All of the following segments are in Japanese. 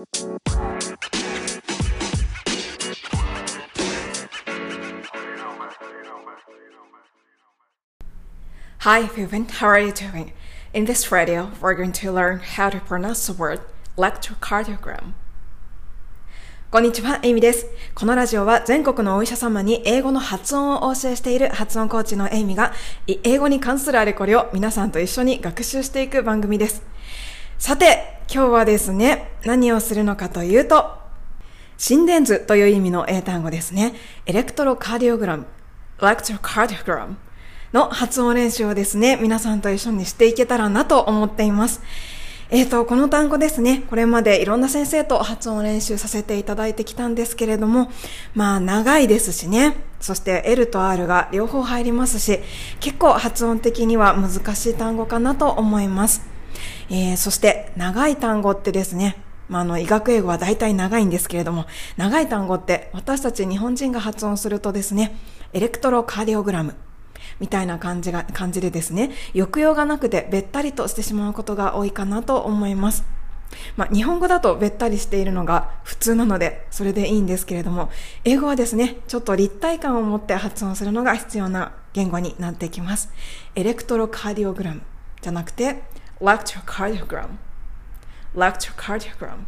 Hi, Vivian. How are you doing? In this radio, we're going to learn how to pronounce the word electrocardiogram. こんにちは、エイミです。このラジオは全国のお医者様に英語の発音をお教えしている発音コーチのエイミが、英語に関するあれこれを皆さんと一緒に学習していく番組です。さて、今日はですね、何をするのかというと、心電図という意味の英単語ですね。 electrocardiogram、electrocardiogram。の発音練習をですね、皆さんと一緒にしていけたらなと思っています。えっ、ー、と、この単語ですね、これまでいろんな先生と発音練習させていただいてきたんですけれども、まあ長いですしね、そして L と R が両方入りますし、結構発音的には難しい単語かなと思います。えー、そして長い単語ってですね、まあ、あの、医学英語は大体長いんですけれども、長い単語って私たち日本人が発音するとですね、エレクトロカーディオグラム、みたいな感じが、感じでですね、抑揚がなくてべったりとしてしまうことが多いかなと思います。まあ、日本語だとべったりしているのが普通なので、それでいいんですけれども、英語はですね、ちょっと立体感を持って発音するのが必要な言語になってきます。エレクトロカーディオグラムじゃなくて、ラクチョカーディオグラム。ラクチョカーディオグラム。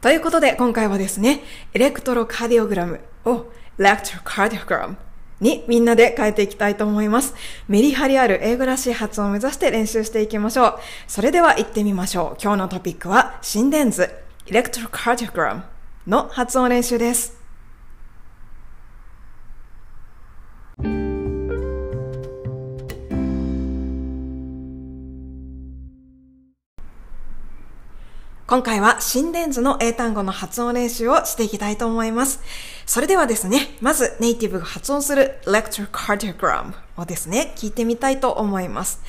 ということで、今回はですね、エレクトロカーディオグラムをラクチョカーディオグラムにみんなで変えていきたいと思います。メリハリある英語らしい発音を目指して練習していきましょう。それでは行ってみましょう。今日のトピックは心電図、エレクトロカーディオグラムの発音練習です。今回は心電図の英単語の発音練習をしていきたいと思います。それではですね、まずネイティブが発音する electrocardiogram をですね、聞いてみたいと思います。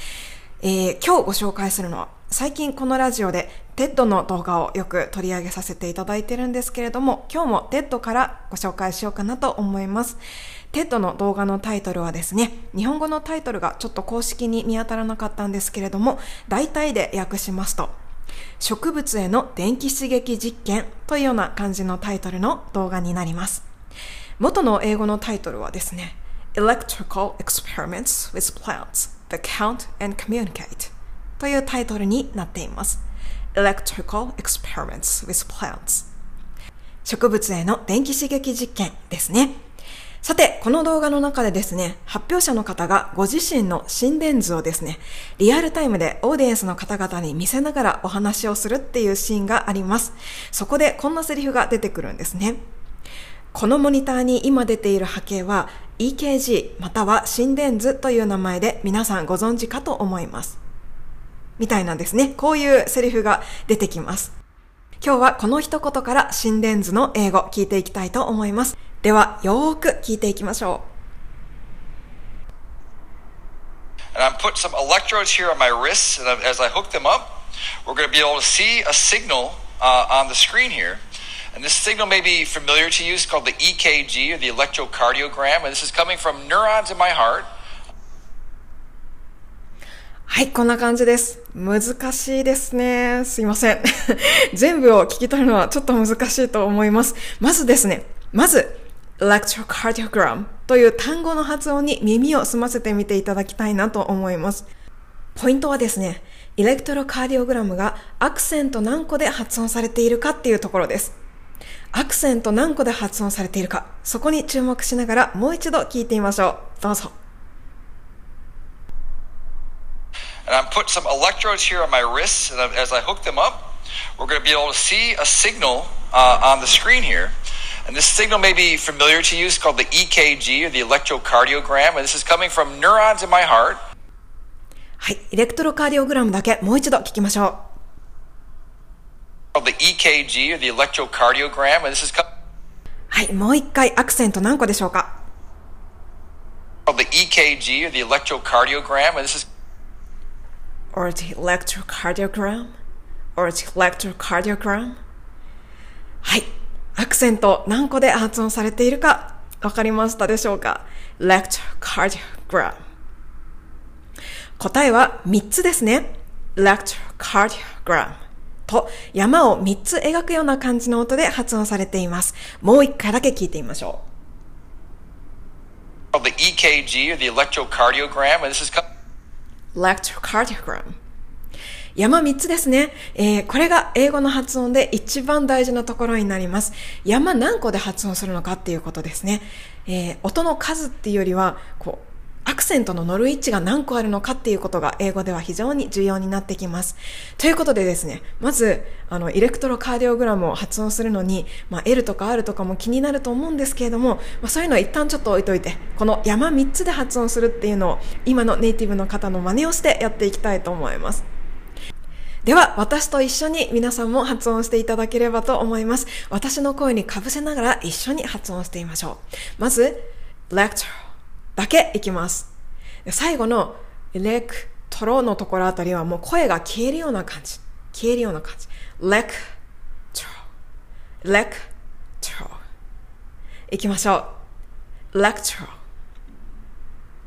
えー、今日ご紹介するのは、最近このラジオで TED の動画をよく取り上げさせていただいてるんですけれども、今日も TED からご紹介しようかなと思います。TED の動画のタイトルはですね、日本語のタイトルがちょっと公式に見当たらなかったんですけれども、大体で訳しますと、植物への電気刺激実験というような感じのタイトルの動画になります。元の英語のタイトルはですね、Electrical Experiments with Plants that Count and Communicate というタイトルになっています。Electrical Experiments with Plants 植物への電気刺激実験ですね。さて、この動画の中でですね、発表者の方がご自身の心電図をですね、リアルタイムでオーディエンスの方々に見せながらお話をするっていうシーンがあります。そこでこんなセリフが出てくるんですね。このモニターに今出ている波形は EKG または心電図という名前で皆さんご存知かと思います。みたいなんですね。こういうセリフが出てきます。今日はこの一言から心電図の英語聞いていきたいと思います。では、よーく聞いていきましょう。And I'm putting some electrodes here on my wrists, and as I hook them up, we're going to be able to see a signal uh, on the screen here. And this signal may be familiar to you. It's called the EKG or the electrocardiogram. And this is coming from neurons in my heart. はい、こんな感じです。難しいですね。すいません。全部を聞き取るのはちょっと難しいと思います。まずですね、まず、electrocardiogram という単語の発音に耳を澄ませてみていただきたいなと思います。ポイントはですね、エレクトロカーディオグラムがアクセント何個で発音されているかっていうところです。アクセント何個で発音されているか、そこに注目しながらもう一度聞いてみましょう。どうぞ。And I'm put some electrodes here on my wrists, and as I hook them up, we're going to be able to see a signal uh, on the screen here. And this signal may be familiar to you. It's called the EKG or the electrocardiogram. And this is coming from neurons in my heart. はい、エレクトロカーディオグラムだけもう一度聞きましょう。The EKG or the electrocardiogram. And this is はい、もう一回アクセント何個でしょうか The EKG or the electrocardiogram. And this is or the electrocardiogram or the electrocardiogram はい。 アクセント何個で発音されているかわかりましたでしょうか ?electrocardiogram 答えは3つですね。electrocardiogram と山を3つ描くような感じの音で発音されています。もう一回だけ聞いてみましょう。The EKG or the electrocardiogram, and this is electrocardiogram 山3つですね。えー、これが英語の発音で一番大事なところになります。山何個で発音するのかっていうことですね。えー、音の数っていうよりは、こう、アクセントの乗る位置が何個あるのかっていうことが英語では非常に重要になってきます。ということでですね、まず、あの、エレクトロカーディオグラムを発音するのに、まあ、L とか R とかも気になると思うんですけれども、まあ、そういうのは一旦ちょっと置いといて、この山3つで発音するっていうのを、今のネイティブの方の真似をしてやっていきたいと思います。では、私と一緒に皆さんも発音していただければと思います。私の声にかぶせながら一緒に発音してみましょう。まず、lecture だけいきます。最後のエレクトロのところあたりはもう声が消えるような感じ。消えるような感じ。lecture lecture いきましょう。lecture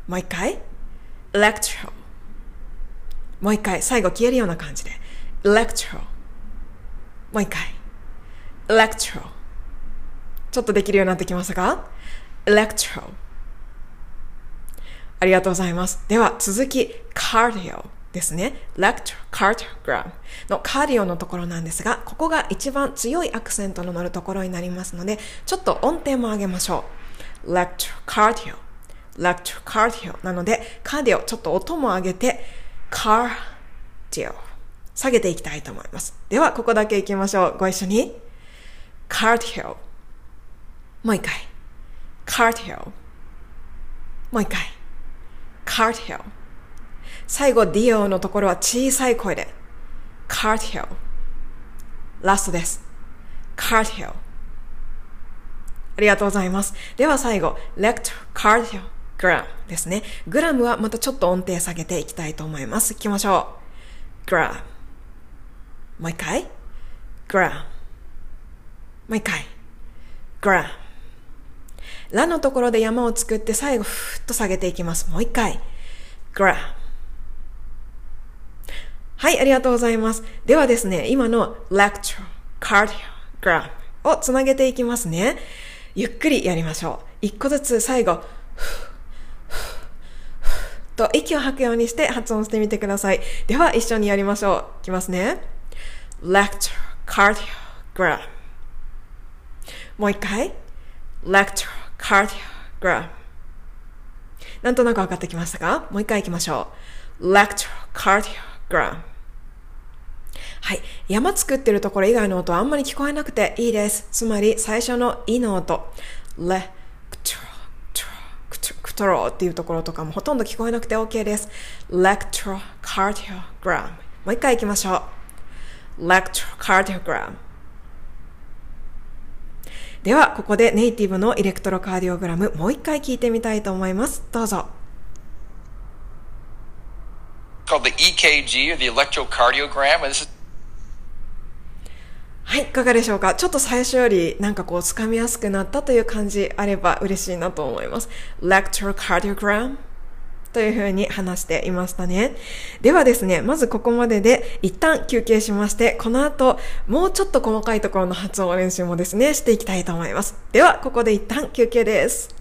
もう一回 lecture もう一回最後消えるような感じで electro もう一回。Electro ちょっとできるようになってきましたか？Electro ありがとうございます。では続き cardio ですね。lectro cardiogram のカーディオのところなんですが、ここが一番強いアクセントの乗るところになりますので、ちょっと音程も上げましょう。lectro cardio. Lectro cardio なので、カーディオちょっと音も上げて、cardio 下げていきたいと思います。では、ここだけ行きましょう。ご一緒に。cardio もう一回。cardio もう一回。cardio 最後、dio のところは小さい声で。cardio ラストです。cardio ありがとうございます。では最後、electrocardiogram ですね。グラムはまたちょっと音程下げていきたいと思います。行きましょう。gram もう一回？gram。もう一回。gram。ラのところで山を作って最後ふーっと下げていきます。もう一回。gram。はい、ありがとうございます。ではですね、今の lecture, cardio, gram をつなげていきますね。ゆっくりやりましょう。一個ずつ最後、と息を吐くようにして発音してみてください。では一緒にやりましょう。いきますね。Lecture cardiogram もう一回 lecture cardiogram なんとなく分かってきましたか？もう一回行きましょう lecture cardiogram はい。山作ってるところ以外の音はあんまり聞こえなくていいです。つまり最初のいの音、レクトロ、クトロっていうところとかもほとんど聞こえなくて OK です。electrocardiogram もう一回行きましょう。Electrocardiogram では、ここでネイティブの electrocardiogram もう一回聞いてみたいと思います。どうぞ。called the EKG or the electrocardiogram. This is はい、いかがでしょうか？ちょっと最初よりなんかこう掴みやすくなったという感じあれば嬉しいなと思います。electrocardiogram? というふうに話していましたね。ではですね、まずここまでで一旦休憩しまして、この後もうちょっと細かいところの発音練習もですね、していきたいと思います。では、ここで一旦休憩です。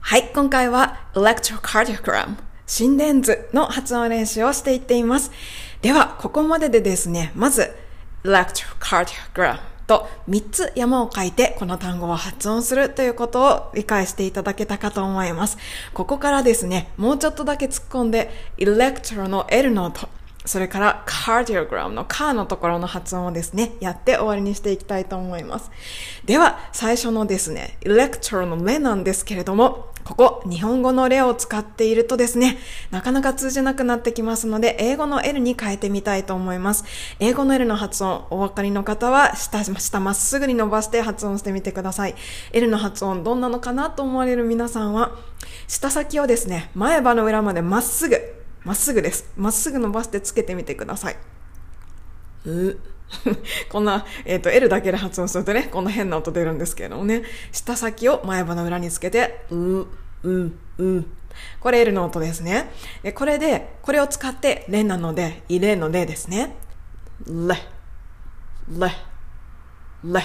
はい、今回は electrocardiogram 心電図の発音練習をしていっています。では、ここまででですね、まず、electrocardiogram と3つ山を書いてこの単語を発音するということを理解していただけたかと思います。ここからですね、もうちょっとだけ突っ込んで、electro の L の音、それから cardiogram のカーのところの発音をですね、やって終わりにしていきたいと思います。では、最初のですね、electro の目なんですけれども、ここ、日本語の例を使っているとですね、なかなか通じなくなってきますので、英語の L に変えてみたいと思います。英語の L の発音、お分かりの方は、下、下まっすぐに伸ばして発音してみてください。L の発音、どんなのかなと思われる皆さんは、舌先をですね、前歯の裏までまっすぐ、まっすぐです。まっすぐ伸ばしてつけてみてください。う、こんな、えっ、と、L だけで発音するとね、こんな変な音出るんですけれどもね。舌先を前歯の裏につけて、う、う、う。これ L の音ですね。で、これで、これを使って、レなので、イレのでですね。レ、レ、レ。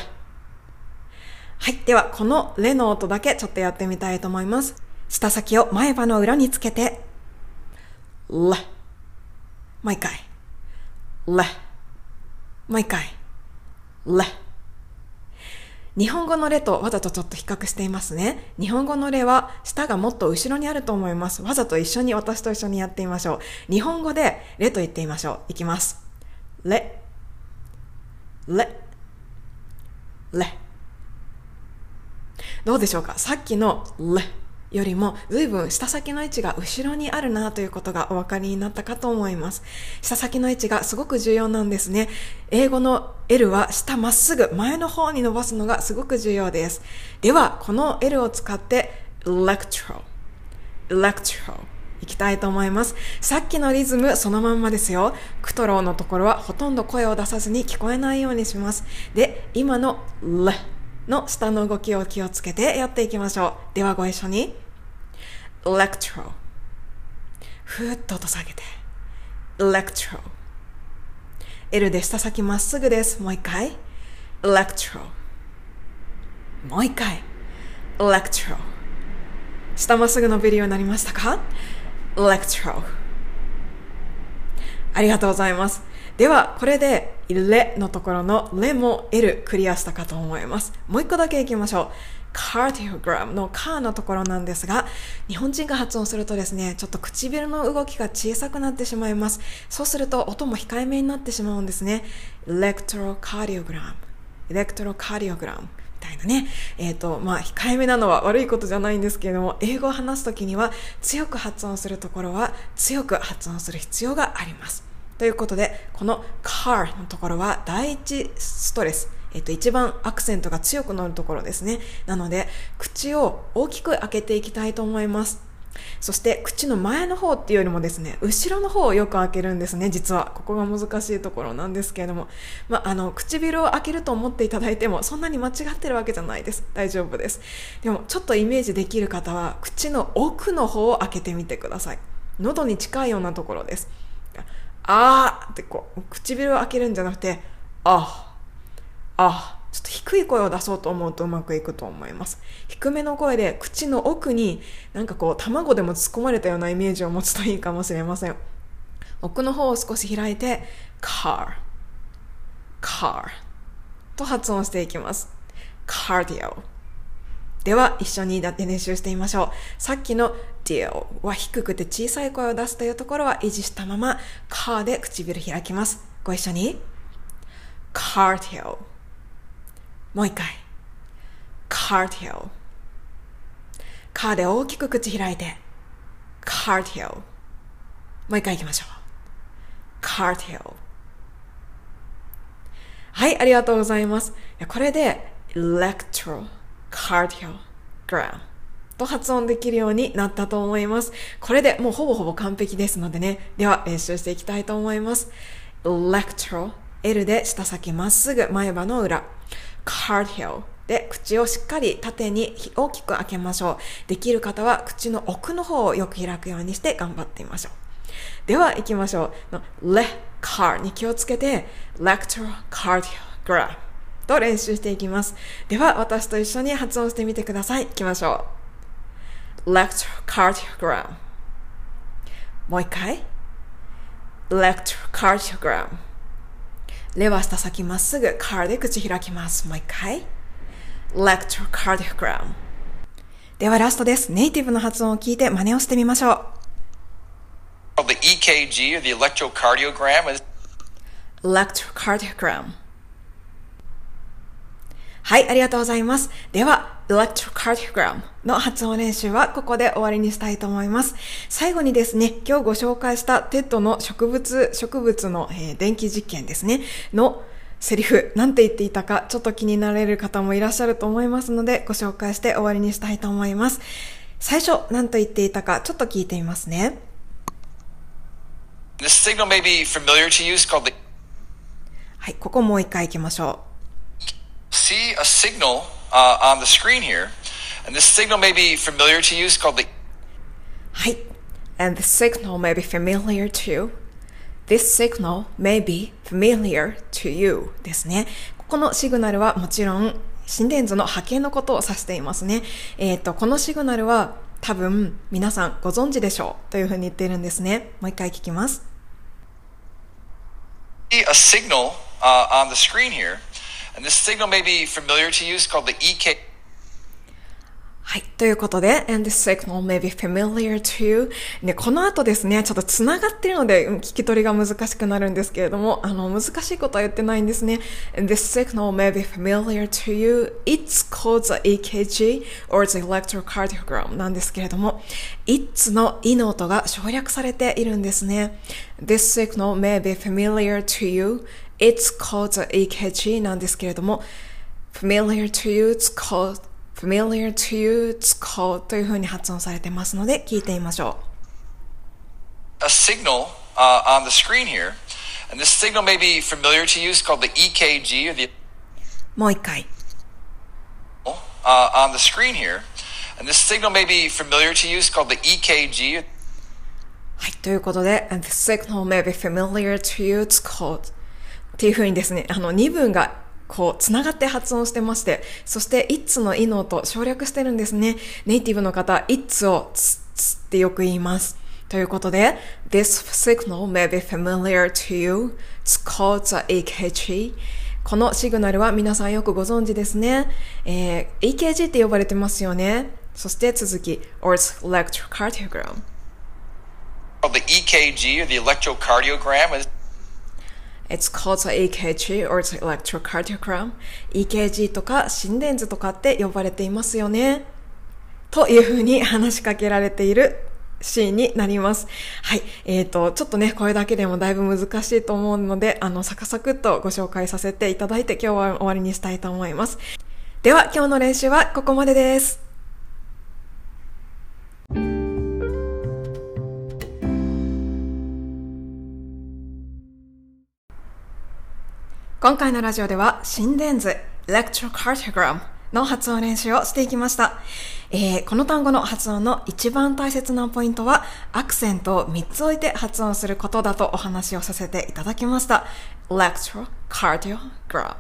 はい。では、このレの音だけちょっとやってみたいと思います。舌先を前歯の裏につけて、レ。もう一回。レ。もう一回。レ。日本語のレとわざとちょっと比較していますね。日本語のレは舌がもっと後ろにあると思います。わざと一緒に私と一緒にやってみましょう。日本語でレと言ってみましょう。いきます。レ。レ。レ。どうでしょうか？さっきのレよりも随分下先の位置が後ろにあるなということがお分かりになったかと思います。下先の位置がすごく重要なんですね。英語の L は下まっすぐ前の方に伸ばすのがすごく重要です。では、この L を使って electro, electro いきたいと思います。さっきのリズムそのまんまですよ。クトローのところはほとんど声を出さずに聞こえないようにします。で、今の L の下の動きを気をつけてやっていきましょう。ではご一緒に。Electro. ふーっと音下げて。Electro. L で下先まっすぐです。もう一回。Electro. もう一回。Electro. 下まっすぐ伸びるようになりましたか？Electro. ありがとうございます。ではこれでレのところのレも L クリアしたかと思います。もう一個だけいきましょう。Cardiogram のカーのところなんですが、日本人が発音するとですね、ちょっと唇の動きが小さくなってしまいます。そうすると音も控えめになってしまうんですね。electrocardiogram, electrocardiogram みたいなね。えっ、ー、と、まあ、控えめなのは悪いことじゃないんですけれども、英語を話すときには強く発音するところは強く発音する必要があります。ということで、この car のところは第一ストレス。えっと、一番アクセントが強くなるところですね。なので、口を大きく開けていきたいと思います。そして口の前の方っていうよりもですね、後ろの方をよく開けるんですね、実は。ここが難しいところなんですけれども。まあ、あの、唇を開けると思っていただいても、そんなに間違ってるわけじゃないです。大丈夫です。でも、ちょっとイメージできる方は、口の奥の方を開けてみてください。喉に近いようなところです。あーってこう、唇を開けるんじゃなくて、あー。あちょっと低い声を出そうと思うとうまくいくと思います。低めの声で口の奥になんかこう卵でも突っ込まれたようなイメージを持つといいかもしれません。奥の方を少し開いて car, car と発音していきます。cardio では一緒にだって練習してみましょう。さっきの deal は低くて小さい声を出すというところは維持したまま car で唇開きます。ご一緒に cardio もう一回。cardio。カーで大きく口開いて。cardio。もう一回行きましょう。cardio。はい、ありがとうございます。これで、electrocardiogram と発音できるようになったと思います。これでもうほぼほぼ完璧ですのでね。では練習していきたいと思います。electro L で舌先まっすぐ前歯の裏。Cardio で口をしっかり縦に大きく開けましょう。できる方は口の奥の方をよく開くようにして頑張ってみましょう。では行きましょう。le car に気をつけて electrocardiogram と練習していきます。では私と一緒に発音してみてください。行きましょう。electrocardiogram もう一回 electrocardiogram ではー下先まっすぐ、カーで口開きます。もう一回。レクトルカーディフグラム。ではラストです。ネイティブの発音を聞いて真似をしてみましょう。Electrocardiogram はい、ありがとうございます。では、electrocardiogram の発音練習はここで終わりにしたいと思います。最後にですね、今日ご紹介した TED の植物、植物の、えー、電気実験ですね、のセリフ、なんて言っていたか、ちょっと気になられる方もいらっしゃると思いますので、ご紹介して終わりにしたいと思います。最初、何と言っていたか、ちょっと聞いてみますね。This signal may be familiar to you. It's called the はい、ここもう一回行きましょう。See a signal、uh, on the screen here. And this signal may be familiar to you. It's called the はい。And the signal may be familiar to you. This signal may be familiar to you ですね。ここのシグナルはもちろん心電図の波形のことを指していますね。えっ、ー、と、このシグナルは多分皆さんご存知でしょうというふうに言っているんですね。もう一回聞きます。A signal、uh, on the screen here, and this signal may be familiar to you. It's called the EK はい。ということで、and the signal may be familiar to you. ね、この後ですね、ちょっと繋がってるので、聞き取りが難しくなるんですけれども、あの、難しいことは言ってないんですね。and the signal may be familiar to you. It's called the EKG or the electrocardiogram なんですけれども、it's の i の音が省略されているんですね。this signal may be familiar to you. It's called the EKG なんですけれども、familiar to you, it's called familiar to you 使うというふうに発音されてますので聞いてみましょう。A signal、uh, on the screen here, and this signal may be familiar to you, it's called the EKG or the もう一回。Uh, on the screen here, and this signal may be familiar to you, it's called the EKG はい、ということで、and the signal may be familiar to you, it's called っていうふうにですね、あの、二文がこう、つながって発音してまして、そして、it's のいの音省略してるんですね。ネイティブの方、it's をつ、つってよく言います。ということで、this signal may be familiar to you. It's called the EKG. このシグナルは皆さんよくご存知ですね。えー、EKG って呼ばれてますよね。そして続き、or it's electrocardiogram. The EKG or the electrocardiogram is It's called EKG or electrocardiogram. EKG とか心電図とかって呼ばれていますよね。というふうに話しかけられているシーンになります。はい。えっ、ー、と、ちょっとね、これだけでもだいぶ難しいと思うので、あの、サクサクっとご紹介させていただいて今日は終わりにしたいと思います。では、今日の練習はここまでです。今回のラジオでは心電図 electrocardiogram の発音練習をしていきました。えー、この単語の発音の一番大切なポイントはアクセントを3つ置いて発音することだとお話をさせていただきました。electrocardiogram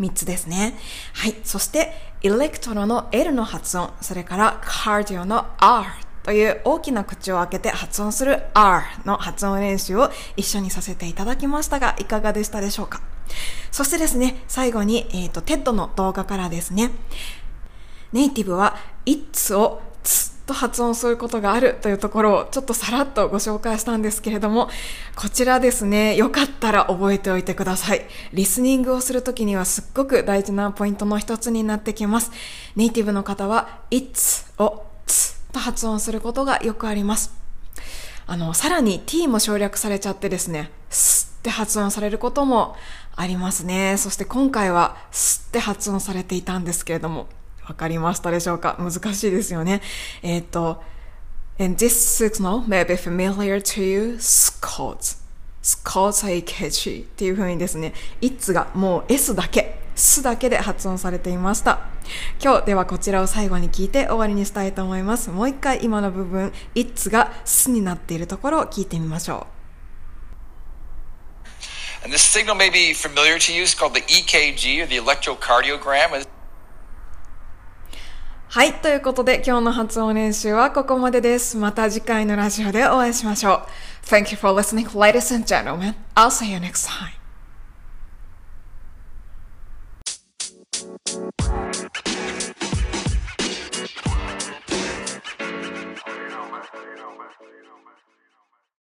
3つですね。はい。そして、エレクトロの L の発音、それから cardio の R という大きな口を開けて発音する R の発音練習を一緒にさせていただきましたが、いかがでしたでしょうか？そしてですね、最後に、えっ、ー、と、 TED の動画からですね、ネイティブは It's をつと発音することがあるというところをちょっとさらっとご紹介したんですけれども、こちらですね、よかったら覚えておいてください。リスニングをするときにはすっごく大事なポイントの一つになってきます。ネイティブの方は It's をつと発音することがよくあります。あの、さらに t も省略されちゃってですね、すって発音されることもありますね。そして今回はすって発音されていたんですけれども、わかりましたでしょうか？難しいですよね。えっ、ー、と、And this signal may be familiar to you, Scots. Scots っていう風にですね、It's がもう S だけすだけで発音されていました。今日ではこちらを最後に聞いて終わりにしたいと思います。もう一回今の部分、it's がすになっているところを聞いてみましょう。And this signal may be familiar to you. It's called the EKG or the electrocardiogram. はい。ということで、今日の発音練習はここまでです。また次回のラジオでお会いしましょう。Thank you for listening, ladies and gentlemen. I'll see you next time. Thank you.